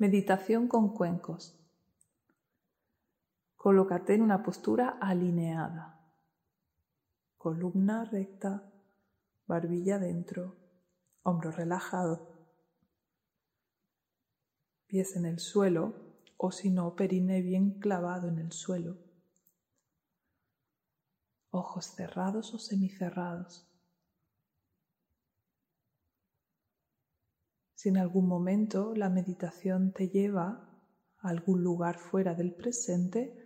Meditación con cuencos. Colócate en una postura alineada. Columna recta, barbilla dentro, hombro relajado. Pies en el suelo o si no, perine bien clavado en el suelo. Ojos cerrados o semicerrados. Si en algún momento la meditación te lleva a algún lugar fuera del presente,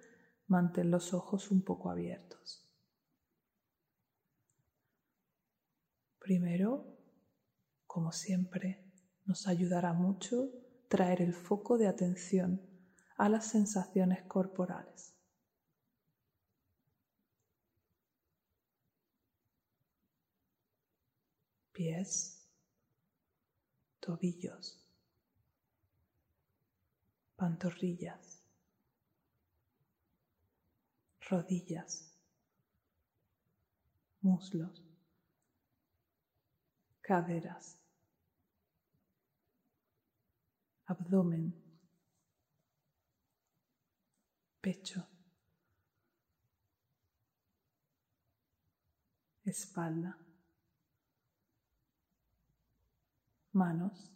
mantén los ojos un poco abiertos. Primero, como siempre, nos ayudará mucho traer el foco de atención a las sensaciones corporales. Pies tobillos, pantorrillas, rodillas, muslos, caderas, abdomen, pecho, espalda. Manos,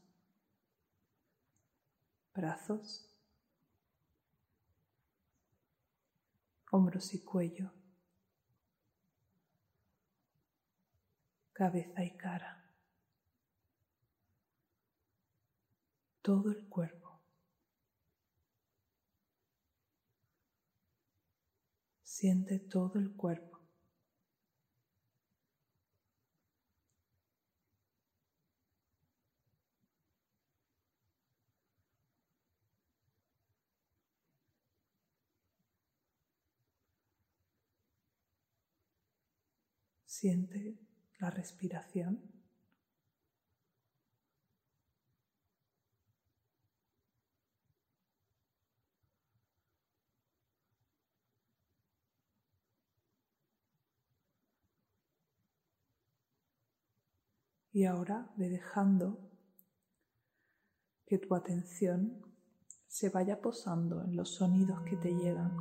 brazos, hombros y cuello, cabeza y cara, todo el cuerpo. Siente todo el cuerpo. Siente la respiración. Y ahora ve dejando que tu atención se vaya posando en los sonidos que te llegan.